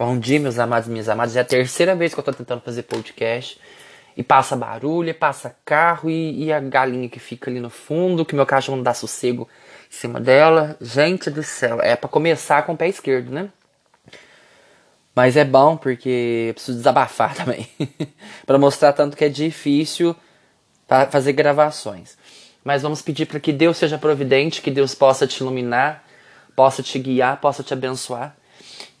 Bom dia, meus amados e minhas amadas. É a terceira vez que eu tô tentando fazer podcast. E passa barulho, e passa carro e, e, a galinha que fica ali no fundo, que meu cachorro não dá sossego em cima dela. Gente do céu, é para começar com o pé esquerdo, né? Mas é bom porque eu preciso desabafar também. para mostrar tanto que é difícil fazer gravações. Mas vamos pedir para que Deus seja providente, que Deus possa te iluminar, possa te guiar, possa te abençoar.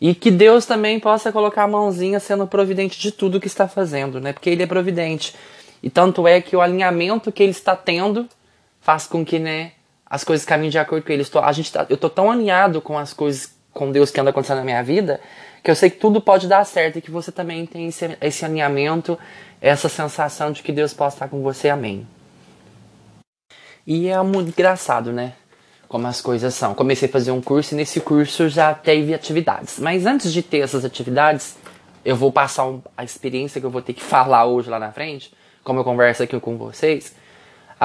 E que Deus também possa colocar a mãozinha sendo providente de tudo que está fazendo, né? Porque Ele é providente. E tanto é que o alinhamento que Ele está tendo faz com que, né, as coisas caminhem de acordo com Ele. Estou, a gente tá, eu estou tão alinhado com as coisas, com Deus que anda acontecendo na minha vida, que eu sei que tudo pode dar certo e que você também tem esse, esse alinhamento, essa sensação de que Deus possa estar com você. Amém. E é muito engraçado, né? Como as coisas são. Comecei a fazer um curso e nesse curso já teve atividades. Mas antes de ter essas atividades, eu vou passar um, a experiência que eu vou ter que falar hoje lá na frente, como eu converso aqui com vocês.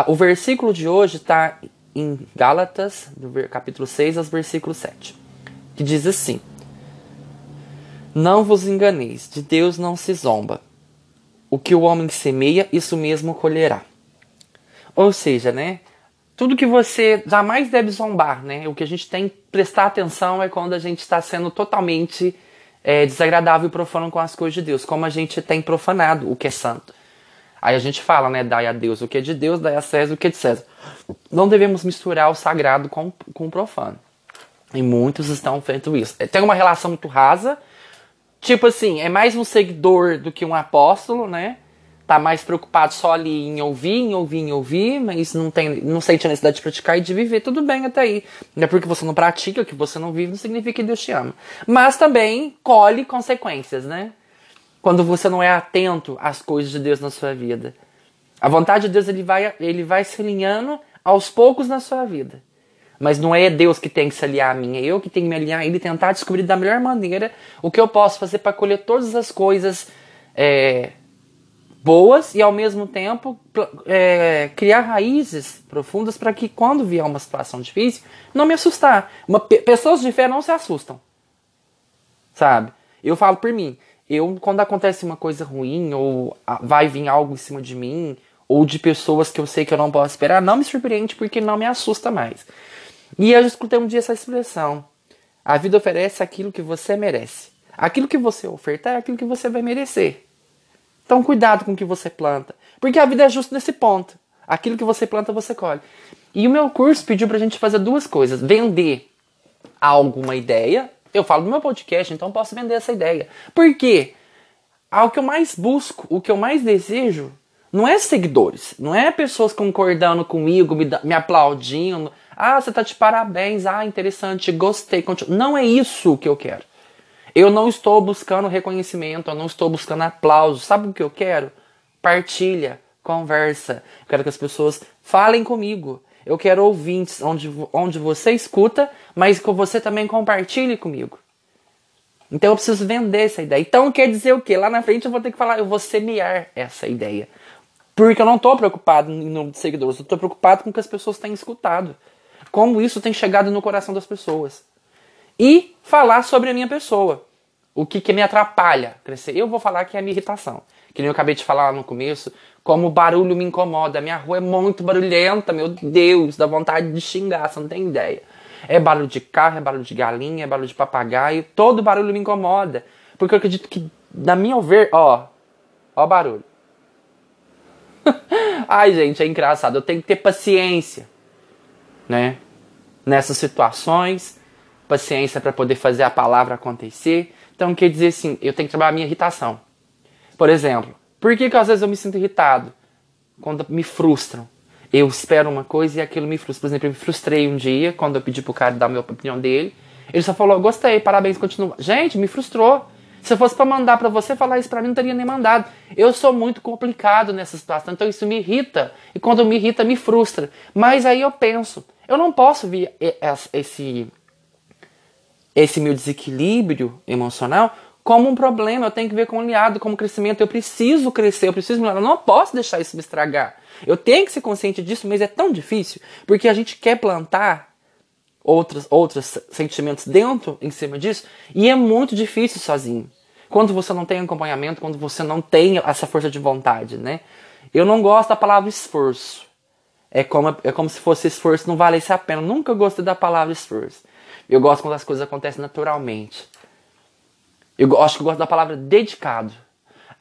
O versículo de hoje está em Gálatas, do capítulo 6 aos versículo 7, que diz assim: Não vos enganeis, de Deus não se zomba. O que o homem semeia, isso mesmo colherá. Ou seja, né? Tudo que você jamais deve zombar, né? O que a gente tem que prestar atenção é quando a gente está sendo totalmente é, desagradável e profano com as coisas de Deus, como a gente tem profanado o que é santo. Aí a gente fala, né? Dai a Deus o que é de Deus, dai a César o que é de César. Não devemos misturar o sagrado com, com o profano. E muitos estão feito isso. Tem uma relação muito rasa. Tipo assim, é mais um seguidor do que um apóstolo, né? Tá mais preocupado só ali em ouvir, em ouvir, em ouvir, mas não tem, não sente a necessidade de praticar e de viver, tudo bem até aí. Não é porque você não pratica, que você não vive, não significa que Deus te ama. Mas também colhe consequências, né? Quando você não é atento às coisas de Deus na sua vida. A vontade de Deus ele vai, ele vai se alinhando aos poucos na sua vida. Mas não é Deus que tem que se aliar a mim, é eu que tenho que me aliar a Ele e tentar descobrir da melhor maneira o que eu posso fazer para colher todas as coisas é, boas e ao mesmo tempo é, criar raízes profundas para que quando vier uma situação difícil não me assustar. Uma, pessoas de fé não se assustam, sabe? Eu falo por mim. Eu quando acontece uma coisa ruim ou vai vir algo em cima de mim ou de pessoas que eu sei que eu não posso esperar, não me surpreende porque não me assusta mais. E eu escutei um dia essa expressão: a vida oferece aquilo que você merece. Aquilo que você ofertar é aquilo que você vai merecer. Então, cuidado com o que você planta. Porque a vida é justa nesse ponto. Aquilo que você planta, você colhe. E o meu curso pediu pra gente fazer duas coisas: vender alguma ideia. Eu falo do meu podcast, então posso vender essa ideia. Por quê? O que eu mais busco, o que eu mais desejo, não é seguidores, não é pessoas concordando comigo, me, me aplaudindo. Ah, você tá de parabéns, ah, interessante, gostei. Não é isso que eu quero. Eu não estou buscando reconhecimento, eu não estou buscando aplauso. Sabe o que eu quero? Partilha, conversa. Eu quero que as pessoas falem comigo. Eu quero ouvintes onde, onde você escuta, mas que você também compartilhe comigo. Então eu preciso vender essa ideia. Então quer dizer o quê? Lá na frente eu vou ter que falar, eu vou semear essa ideia. Porque eu não estou preocupado em número de seguidores, eu estou preocupado com o que as pessoas têm escutado. Como isso tem chegado no coração das pessoas e falar sobre a minha pessoa. O que, que me atrapalha crescer? Eu vou falar que é a minha irritação. Que nem eu acabei de falar no começo, como o barulho me incomoda. Minha rua é muito barulhenta, meu Deus, dá vontade de xingar, você não tem ideia. É barulho de carro, é barulho de galinha, é barulho de papagaio, todo barulho me incomoda. Porque eu acredito que, na minha ver, ó, ó barulho. Ai, gente, é engraçado. Eu tenho que ter paciência, né? Nessas situações paciência para poder fazer a palavra acontecer. Então quer dizer assim, eu tenho que trabalhar a minha irritação. Por exemplo, por que, que às vezes eu me sinto irritado? Quando me frustram. Eu espero uma coisa e aquilo me frustra. Por exemplo, eu me frustrei um dia quando eu pedi pro cara dar a minha opinião dele. Ele só falou, gostei, parabéns, continua. Gente, me frustrou. Se eu fosse para mandar para você falar isso para mim, não teria nem mandado. Eu sou muito complicado nessa situação, então isso me irrita. E quando me irrita, me frustra. Mas aí eu penso, eu não posso ver esse esse meu desequilíbrio emocional como um problema, eu tenho que ver como um aliado, como crescimento. Eu preciso crescer, eu preciso melhorar. Eu não posso deixar isso me estragar. Eu tenho que ser consciente disso, mas é tão difícil, porque a gente quer plantar outros, outros sentimentos dentro, em cima disso, e é muito difícil sozinho. Quando você não tem acompanhamento, quando você não tem essa força de vontade, né? Eu não gosto da palavra esforço. É como, é como se fosse esforço não valesse a pena. nunca gostei da palavra esforço. Eu gosto quando as coisas acontecem naturalmente. Eu acho que eu gosto da palavra dedicado.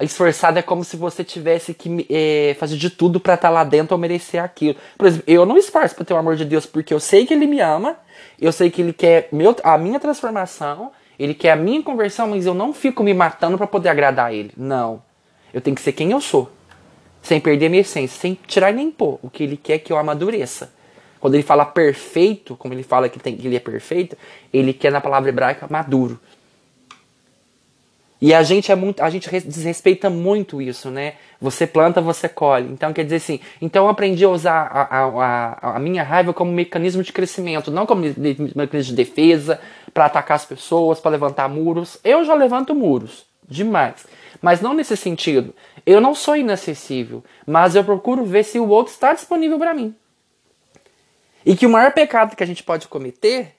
Esforçado é como se você tivesse que é, fazer de tudo para estar tá lá dentro ou merecer aquilo. Por exemplo, eu não esforço para ter o amor de Deus porque eu sei que Ele me ama, eu sei que Ele quer meu, a minha transformação, Ele quer a minha conversão, mas eu não fico me matando para poder agradar Ele. Não. Eu tenho que ser quem eu sou, sem perder minha essência, sem tirar nem pôr. O que Ele quer que eu amadureça. Quando Ele fala perfeito, como Ele fala que, tem, que Ele é perfeito, Ele quer na palavra hebraica maduro. E a gente é muito, a gente desrespeita muito isso, né? Você planta, você colhe. Então quer dizer assim, então eu aprendi a usar a, a, a, minha raiva como mecanismo de crescimento, não como mecanismo de defesa, para atacar as pessoas, para levantar muros. Eu já levanto muros, demais. Mas não nesse sentido. Eu não sou inacessível, mas eu procuro ver se o outro está disponível para mim. E que o maior pecado que a gente pode cometer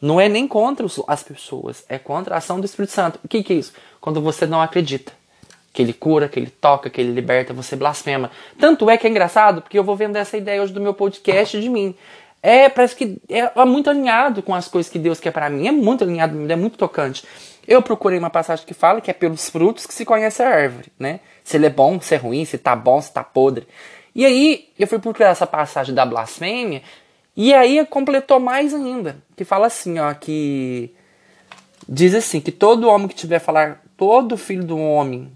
não é nem contra as pessoas, é contra a ação do Espírito Santo. O que, que é isso? Quando você não acredita que ele cura, que ele toca, que ele liberta, você blasfema. Tanto é que é engraçado, porque eu vou vendo essa ideia hoje do meu podcast de mim. É, parece que é, é muito alinhado com as coisas que Deus quer para mim. É muito alinhado, é muito tocante. Eu procurei uma passagem que fala que é pelos frutos que se conhece a árvore, né? Se ele é bom, se é ruim, se tá bom, se tá podre. E aí, eu fui procurar essa passagem da blasfêmia e aí completou mais ainda, que fala assim, ó, que diz assim, que todo homem que tiver falar, todo filho do homem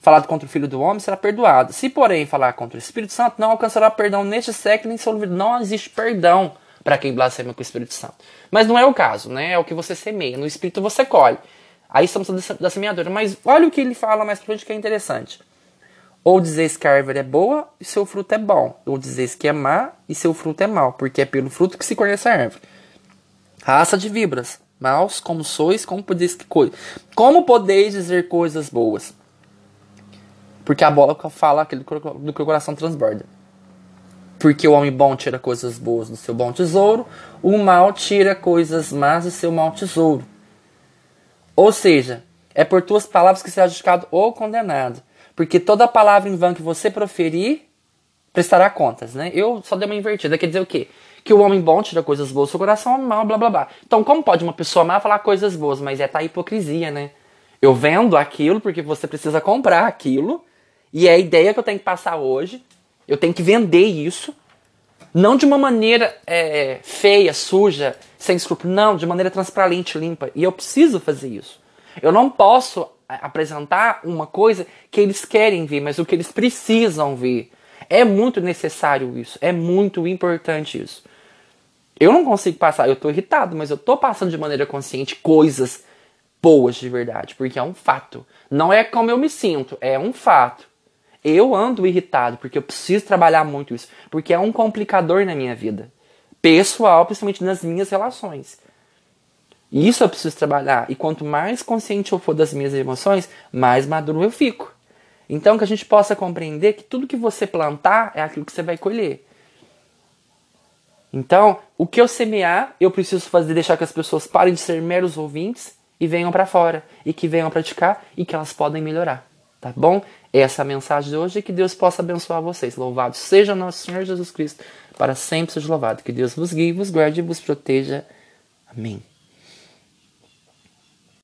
falado contra o filho do homem será perdoado. Se porém falar contra o Espírito Santo, não alcançará perdão neste século nem seu Não existe perdão para quem blasfema com o Espírito Santo. Mas não é o caso, né? É o que você semeia. No Espírito você colhe. Aí estamos da semeadora. Mas olha o que ele fala mais pra frente que é interessante. Ou dizeis que a árvore é boa e seu fruto é bom. Ou dizeis que é má e seu fruto é mau, porque é pelo fruto que se conhece a árvore. Raça de vibras, maus como sois, como podeis, como podeis dizer coisas boas? Porque a bola fala aquilo do que o coração transborda. Porque o homem bom tira coisas boas do seu bom tesouro, o mal tira coisas más do seu mau tesouro. Ou seja, é por tuas palavras que será justificado ou condenado. Porque toda palavra em vão que você proferir prestará contas, né? Eu só dei uma invertida. Quer dizer o quê? Que o homem bom tira coisas boas do seu coração, mal, blá blá blá. Então, como pode uma pessoa má falar coisas boas? Mas é tá hipocrisia, né? Eu vendo aquilo porque você precisa comprar aquilo. E é a ideia que eu tenho que passar hoje. Eu tenho que vender isso. Não de uma maneira é, feia, suja, sem escrúpulo. Não, de maneira transparente, limpa. E eu preciso fazer isso. Eu não posso apresentar uma coisa que eles querem ver, mas o que eles precisam ver. É muito necessário isso, é muito importante isso. Eu não consigo passar, eu tô irritado, mas eu tô passando de maneira consciente coisas boas de verdade, porque é um fato. Não é como eu me sinto, é um fato. Eu ando irritado porque eu preciso trabalhar muito isso, porque é um complicador na minha vida, pessoal, principalmente nas minhas relações. Isso eu preciso trabalhar. E quanto mais consciente eu for das minhas emoções, mais maduro eu fico. Então que a gente possa compreender que tudo que você plantar é aquilo que você vai colher. Então, o que eu semear, eu preciso fazer deixar que as pessoas parem de ser meros ouvintes e venham para fora e que venham praticar e que elas podem melhorar, tá bom? Essa é a mensagem de hoje e que Deus possa abençoar vocês. Louvado seja nosso Senhor Jesus Cristo, para sempre seja louvado. Que Deus vos guie, vos guarde e vos proteja. Amém.